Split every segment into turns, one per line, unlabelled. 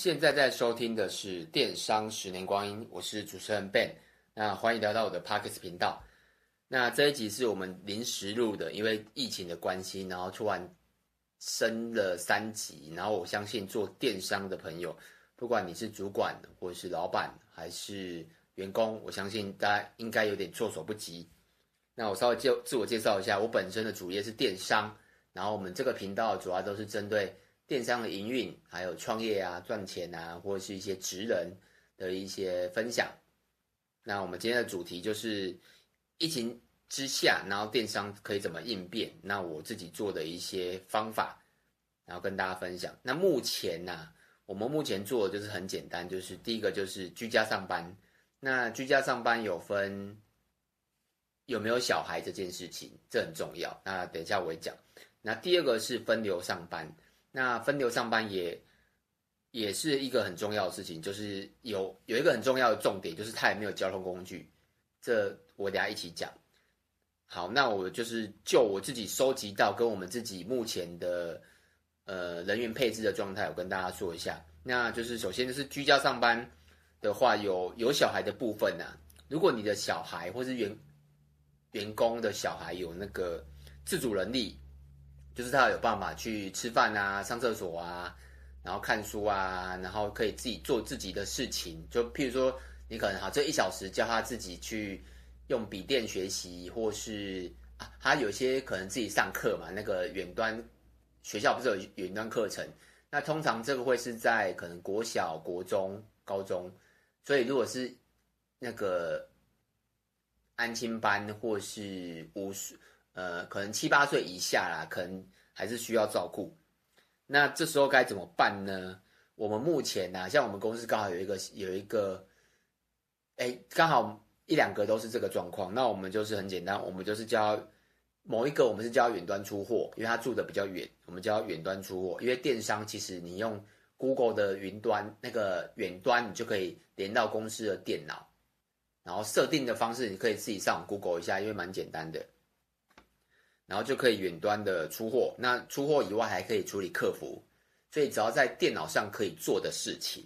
现在在收听的是《电商十年光阴》，我是主持人 Ben，那欢迎来到我的 Podcast 频道。那这一集是我们临时录的，因为疫情的关系，然后突然升了三级。然后我相信做电商的朋友，不管你是主管或是老板还是员工，我相信大家应该有点措手不及。那我稍微就自我介绍一下，我本身的主业是电商，然后我们这个频道主要都是针对。电商的营运，还有创业啊、赚钱啊，或者是一些职人的一些分享。那我们今天的主题就是疫情之下，然后电商可以怎么应变？那我自己做的一些方法，然后跟大家分享。那目前呢、我们目前做的就是很简单，就是第一个就是居家上班。那居家上班有分有没有小孩这件事情，这很重要。那等一下我会讲。那第二个是分流上班。那分流上班也也是一个很重要的事情，就是有有一个很重要的重点，就是他也没有交通工具。这我等下一起讲。好，那我就是就我自己收集到跟我们自己目前的呃人员配置的状态，我跟大家说一下。那就是首先就是居家上班的话，有有小孩的部分呐、啊。如果你的小孩或是员员工的小孩有那个自主能力。就是他有办法去吃饭啊、上厕所啊，然后看书啊，然后可以自己做自己的事情。就譬如说，你可能好这一小时叫他自己去用笔电学习，或是啊，他有些可能自己上课嘛。那个远端学校不是有远端课程？那通常这个会是在可能国小、国中、高中。所以如果是那个安亲班或是五岁。呃，可能七八岁以下啦，可能还是需要照顾。那这时候该怎么办呢？我们目前呢、啊，像我们公司刚好有一个有一个，哎，刚好一两个都是这个状况。那我们就是很简单，我们就是教某一个，我们是教远端出货，因为他住的比较远，我们教远端出货。因为电商其实你用 Google 的云端那个远端，你就可以连到公司的电脑，然后设定的方式你可以自己上 Google 一下，因为蛮简单的。然后就可以远端的出货，那出货以外还可以处理客服，所以只要在电脑上可以做的事情，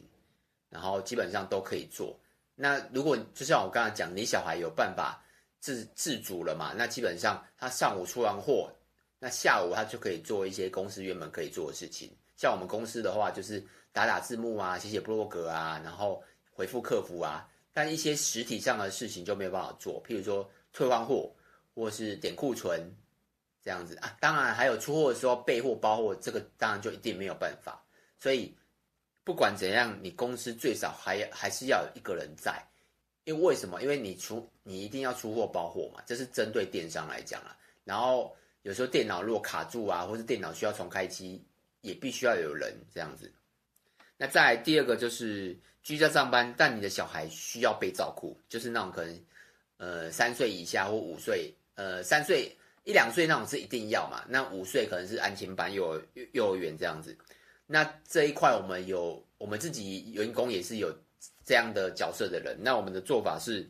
然后基本上都可以做。那如果就像我刚才讲，你小孩有办法自自主了嘛？那基本上他上午出完货，那下午他就可以做一些公司原本可以做的事情。像我们公司的话，就是打打字幕啊，写写部落格啊，然后回复客服啊。但一些实体上的事情就没有办法做，譬如说退换货或是点库存。这样子啊，当然还有出货的时候备货包货，这个当然就一定没有办法。所以不管怎样，你公司最少还还是要有一个人在，因为为什么？因为你出你一定要出货包货嘛，这是针对电商来讲啊。然后有时候电脑如果卡住啊，或是电脑需要重开机，也必须要有人这样子。那再来第二个就是居家上班，但你的小孩需要被照顾，就是那种可能呃三岁以下或五岁，呃三岁。一两岁那种是一定要嘛？那五岁可能是安亲班、幼儿幼儿园这样子。那这一块我们有，我们自己员工也是有这样的角色的人。那我们的做法是，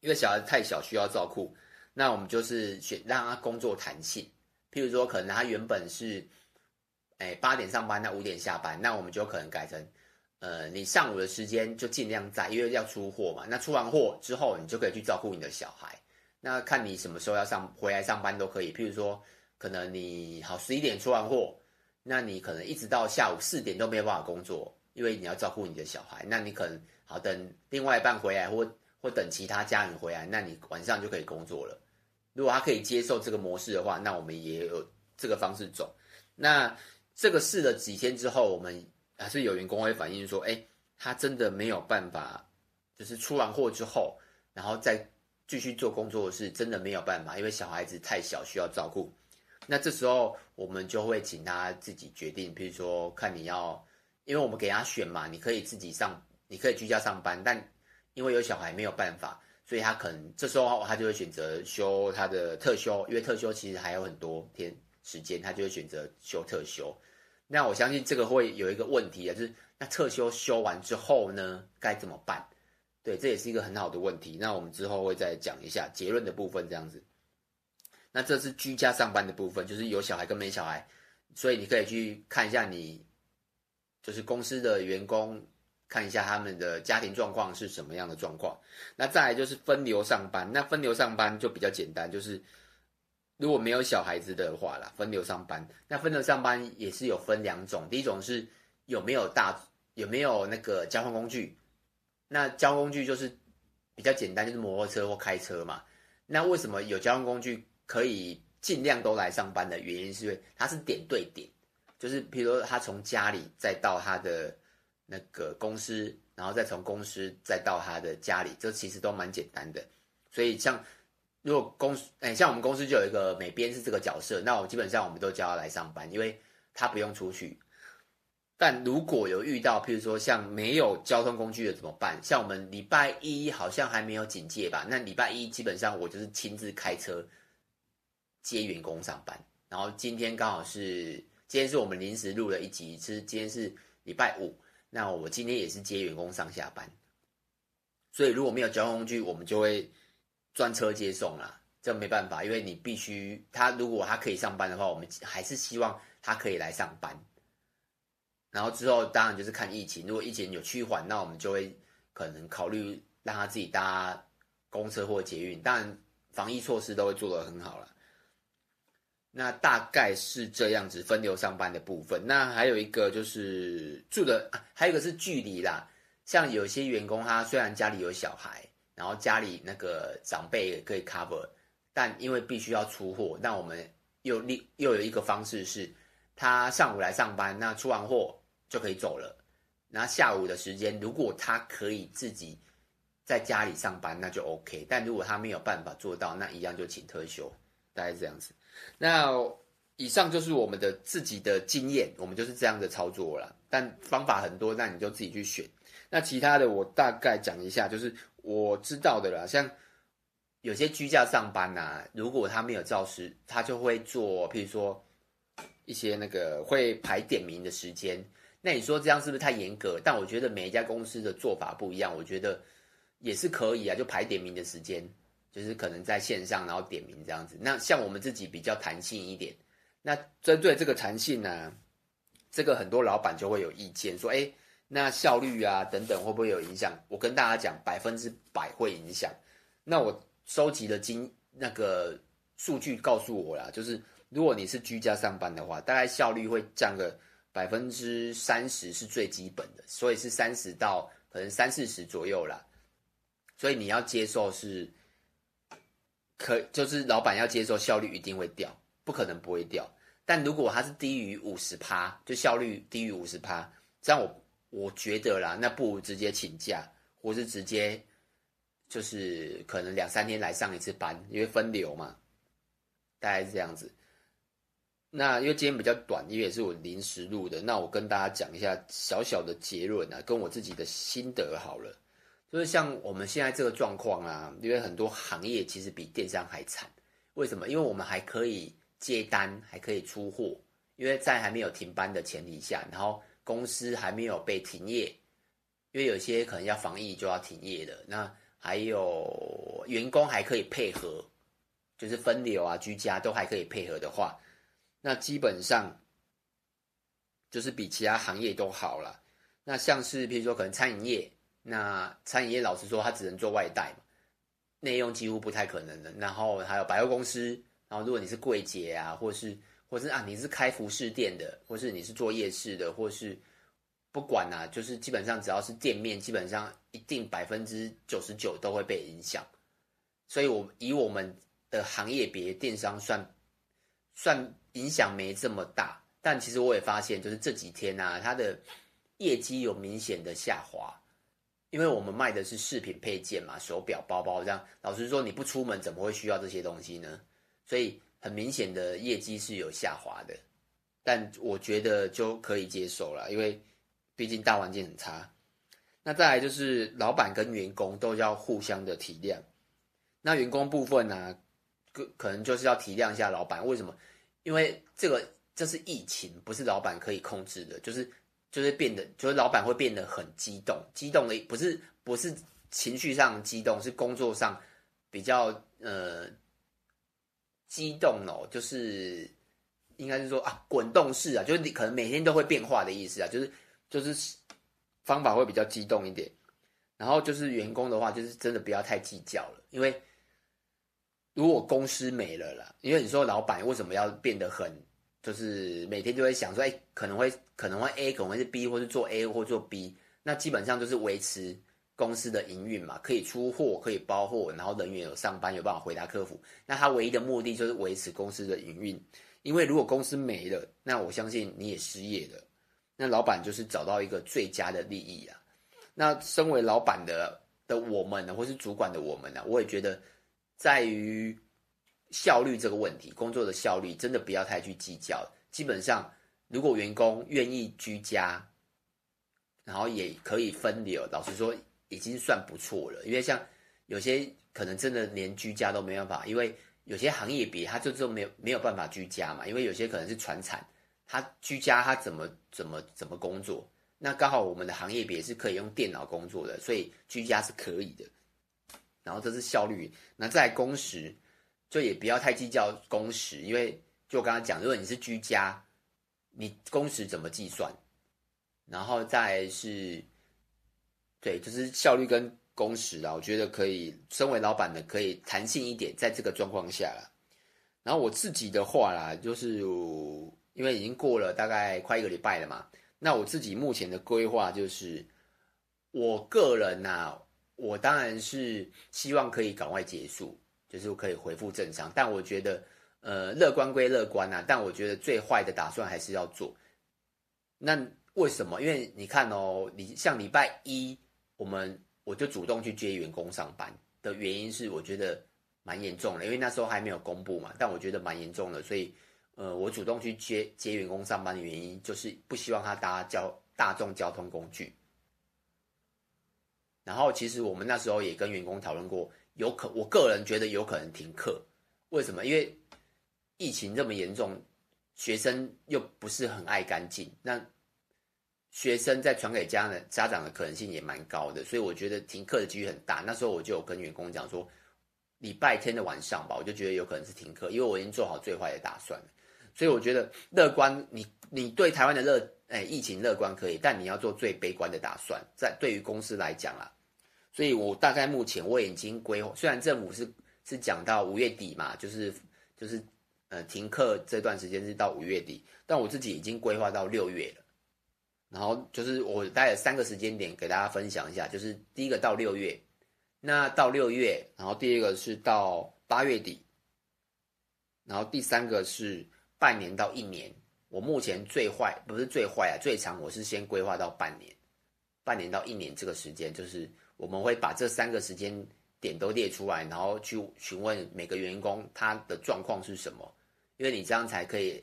因为小孩太小需要照顾，那我们就是选让他工作弹性。譬如说，可能他原本是，哎八点上班，那五点下班，那我们就可能改成，呃，你上午的时间就尽量在，因为要出货嘛。那出完货之后，你就可以去照顾你的小孩。那看你什么时候要上回来上班都可以，譬如说，可能你好十一点出完货，那你可能一直到下午四点都没有办法工作，因为你要照顾你的小孩。那你可能好等另外一半回来，或或等其他家人回来，那你晚上就可以工作了。如果他可以接受这个模式的话，那我们也有这个方式走。那这个试了几天之后，我们还是有员工会反映说，哎，他真的没有办法，就是出完货之后，然后再。继续做工作是真的没有办法，因为小孩子太小需要照顾。那这时候我们就会请他自己决定，比如说看你要，因为我们给他选嘛，你可以自己上，你可以居家上班，但因为有小孩没有办法，所以他可能这时候他就会选择休他的特休，因为特休其实还有很多天时间，他就会选择休特休。那我相信这个会有一个问题啊，就是那特休休完之后呢，该怎么办？对，这也是一个很好的问题。那我们之后会再讲一下结论的部分，这样子。那这是居家上班的部分，就是有小孩跟没小孩，所以你可以去看一下你就是公司的员工看一下他们的家庭状况是什么样的状况。那再来就是分流上班，那分流上班就比较简单，就是如果没有小孩子的话啦，分流上班。那分流上班也是有分两种，第一种是有没有大有没有那个交通工具，那交通工具就是比较简单，就是摩托车或开车嘛。那为什么有交通工具可以尽量都来上班的原因，是因为它是点对点，就是比如说他从家里再到他的那个公司，然后再从公司再到他的家里，这其实都蛮简单的。所以像如果公司，哎，像我们公司就有一个美编是这个角色，那我基本上我们都叫他来上班，因为他不用出去。但如果有遇到，譬如说像没有交通工具的怎么办？像我们礼拜一好像还没有警戒吧？那礼拜一基本上我就是亲自开车接员工上班。然后今天刚好是今天是我们临时录了一集，是今天是礼拜五，那我今天也是接员工上下班。所以如果没有交通工具，我们就会专车接送啦。这没办法，因为你必须他如果他可以上班的话，我们还是希望他可以来上班。然后之后当然就是看疫情，如果疫情有趋缓，那我们就会可能考虑让他自己搭公车或捷运。当然防疫措施都会做得很好了。那大概是这样子分流上班的部分。那还有一个就是住的，还有一个是距离啦。像有些员工他虽然家里有小孩，然后家里那个长辈也可以 cover，但因为必须要出货，那我们又另又有一个方式是，他上午来上班，那出完货。就可以走了。那下午的时间，如果他可以自己在家里上班，那就 OK。但如果他没有办法做到，那一样就请特休，大概是这样子。那以上就是我们的自己的经验，我们就是这样的操作了。但方法很多，那你就自己去选。那其他的我大概讲一下，就是我知道的啦。像有些居家上班啊，如果他没有照时，他就会做，譬如说一些那个会排点名的时间。那你说这样是不是太严格？但我觉得每一家公司的做法不一样，我觉得也是可以啊，就排点名的时间，就是可能在线上然后点名这样子。那像我们自己比较弹性一点，那针对这个弹性呢、这个很多老板就会有意见，说，哎，那效率啊等等会不会有影响？我跟大家讲，百分之百会影响。那我收集的经那个数据告诉我啦，就是如果你是居家上班的话，大概效率会降个。百分之三十是最基本的，所以是三十到可能三四十左右啦。所以你要接受是，可就是老板要接受效率一定会掉，不可能不会掉。但如果它是低于五十趴，就效率低于五十趴，这样我我觉得啦，那不如直接请假，或是直接就是可能两三天来上一次班，因为分流嘛，大概是这样子。那因为今天比较短，因为也是我临时录的，那我跟大家讲一下小小的结论啊，跟我自己的心得好了。就是像我们现在这个状况啊，因为很多行业其实比电商还惨。为什么？因为我们还可以接单，还可以出货，因为在还没有停班的前提下，然后公司还没有被停业，因为有些可能要防疫就要停业的。那还有员工还可以配合，就是分流啊、居家都还可以配合的话。那基本上就是比其他行业都好了。那像是譬如说可能餐饮业，那餐饮业老实说，它只能做外带嘛，内用几乎不太可能的。然后还有百货公司，然后如果你是柜姐啊，或是或是啊你是开服饰店的，或是你是做夜市的，或是不管啊，就是基本上只要是店面，基本上一定百分之九十九都会被影响。所以我以我们的行业别电商算算。影响没这么大，但其实我也发现，就是这几天啊，它的业绩有明显的下滑，因为我们卖的是饰品配件嘛，手表、包包这样。老实说，你不出门怎么会需要这些东西呢？所以很明显的业绩是有下滑的，但我觉得就可以接受了，因为毕竟大环境很差。那再来就是老板跟员工都要互相的体谅。那员工部分呢、可可能就是要体谅一下老板，为什么？因为这个这是疫情，不是老板可以控制的，就是就是变得，就是老板会变得很激动，激动的不是不是情绪上激动，是工作上比较呃激动哦，就是应该是说啊滚动式啊，就是你可能每天都会变化的意思啊，就是就是方法会比较激动一点。然后就是员工的话，就是真的不要太计较了，因为如果公司没了啦，因为你说老板为什么要变得很，就是每天就会想说，哎，可能会可能会 A，可能会是 B，或是做 A 或做 B，那基本上就是维持公司的营运嘛，可以出货，可以包货，然后人员有上班，有办法回答客服，那他唯一的目的就是维持公司的营运。因为如果公司没了，那我相信你也失业了，那老板就是找到一个最佳的利益啊。那身为老板的的我们呢，或是主管的我们呢，我也觉得，在于效率这个问题，工作的效率真的不要太去计较。基本上，如果员工愿意居家，然后也可以分流，老实说，已经算不错了。因为像有些可能真的连居家都没办法，因为有些行业别他就就没有没有办法居家嘛。因为有些可能是传产，他居家他怎么怎么怎么工作？那刚好我们的行业别是可以用电脑工作的，所以居家是可以的。然后这是效率，那再来工时，就也不要太计较工时，因为就我刚刚讲，如果你是居家，你工时怎么计算？然后再是，对，就是效率跟工时啊，我觉得可以，身为老板的可以弹性一点，在这个状况下啦。然后我自己的话啦，就是因为已经过了大概快一个礼拜了嘛。那我自己目前的规划就是，我个人呐、我当然是希望可以赶快结束，就是可以恢复正常。但我觉得，呃，乐观归乐观、啊，但我觉得最坏的打算还是要做。那为什么？因为你看哦，你像礼拜一，我们我就主动去接员工上班的原因是，我觉得蛮严重的，因为那时候还没有公布嘛，但我觉得蛮严重的，所以。呃，我主动去接接员工上班的原因，就是不希望他搭交大众交通工具。然后，其实我们那时候也跟员工讨论过，有可我个人觉得有可能停课。为什么？因为疫情这么严重，学生又不是很爱干净，那学生再传给家的家长的可能性也蛮高的，所以我觉得停课的几率很大。那时候我就有跟员工讲说，礼拜天的晚上吧，我就觉得有可能是停课，因为我已经做好最坏的打算了。所以我觉得乐观，你你对台湾的乐，哎，疫情乐观可以，但你要做最悲观的打算，在对于公司来讲啦。所以我大概目前我已经规划，虽然政府是是讲到五月底嘛，就是就是呃停课这段时间是到五月底，但我自己已经规划到六月了。然后就是我大概有三个时间点给大家分享一下，就是第一个到六月，那到六月，然后第二个是到八月底，然后第三个是。半年到一年，我目前最坏不是最坏啊，最长我是先规划到半年，半年到一年这个时间，就是我们会把这三个时间点都列出来，然后去询问每个员工他的状况是什么，因为你这样才可以，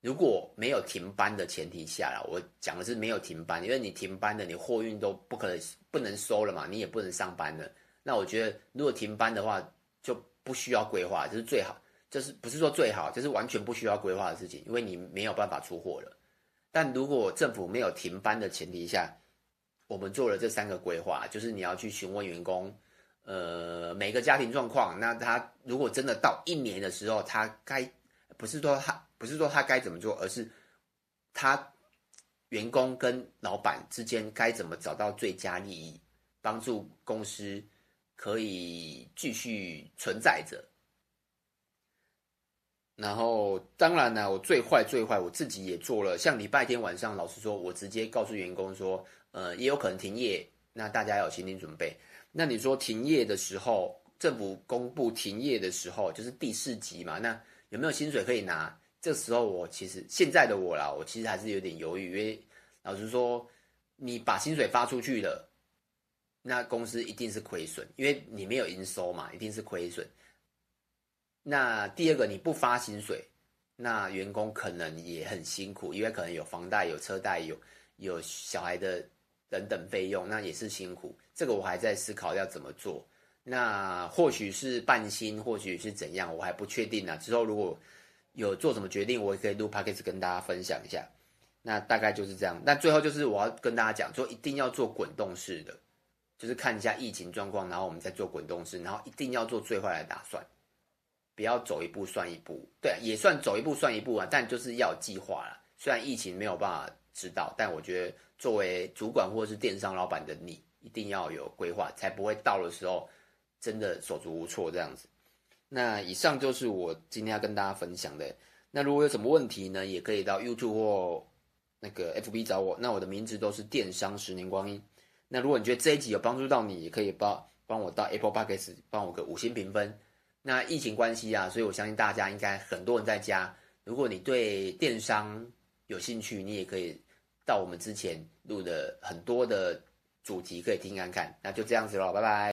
如果没有停班的前提下啦，我讲的是没有停班，因为你停班的，你货运都不可能不能收了嘛，你也不能上班了，那我觉得如果停班的话，就不需要规划，这是最好。就是不是说最好，就是完全不需要规划的事情，因为你没有办法出货了。但如果政府没有停班的前提下，我们做了这三个规划，就是你要去询问员工，呃，每个家庭状况。那他如果真的到一年的时候，他该不是说他不是说他该怎么做，而是他员工跟老板之间该怎么找到最佳利益，帮助公司可以继续存在着。然后，当然呢，我最坏最坏，我自己也做了。像礼拜天晚上，老实说，我直接告诉员工说，呃，也有可能停业，那大家要有心理准备。那你说停业的时候，政府公布停业的时候，就是第四级嘛？那有没有薪水可以拿？这时候我其实现在的我啦，我其实还是有点犹豫，因为老实说，你把薪水发出去了，那公司一定是亏损，因为你没有营收嘛，一定是亏损。那第二个，你不发薪水，那员工可能也很辛苦，因为可能有房贷、有车贷、有有小孩的等等费用，那也是辛苦。这个我还在思考要怎么做。那或许是半薪，或许是怎样，我还不确定呢。之后如果有做什么决定，我也可以录 podcast 跟大家分享一下。那大概就是这样。那最后就是我要跟大家讲，说一定要做滚动式的，就是看一下疫情状况，然后我们再做滚动式，然后一定要做最坏的打算。不要走一步算一步，对，也算走一步算一步啊，但就是要计划了。虽然疫情没有办法知道，但我觉得作为主管或者是电商老板的你，一定要有规划，才不会到的时候真的手足无措这样子。那以上就是我今天要跟大家分享的。那如果有什么问题呢，也可以到 YouTube 或那个 FB 找我。那我的名字都是电商十年光阴。那如果你觉得这一集有帮助到你，也可以帮帮我到 Apple Podcast 帮我个五星评分。那疫情关系啊，所以我相信大家应该很多人在家。如果你对电商有兴趣，你也可以到我们之前录的很多的主题可以听看看。那就这样子喽，拜拜。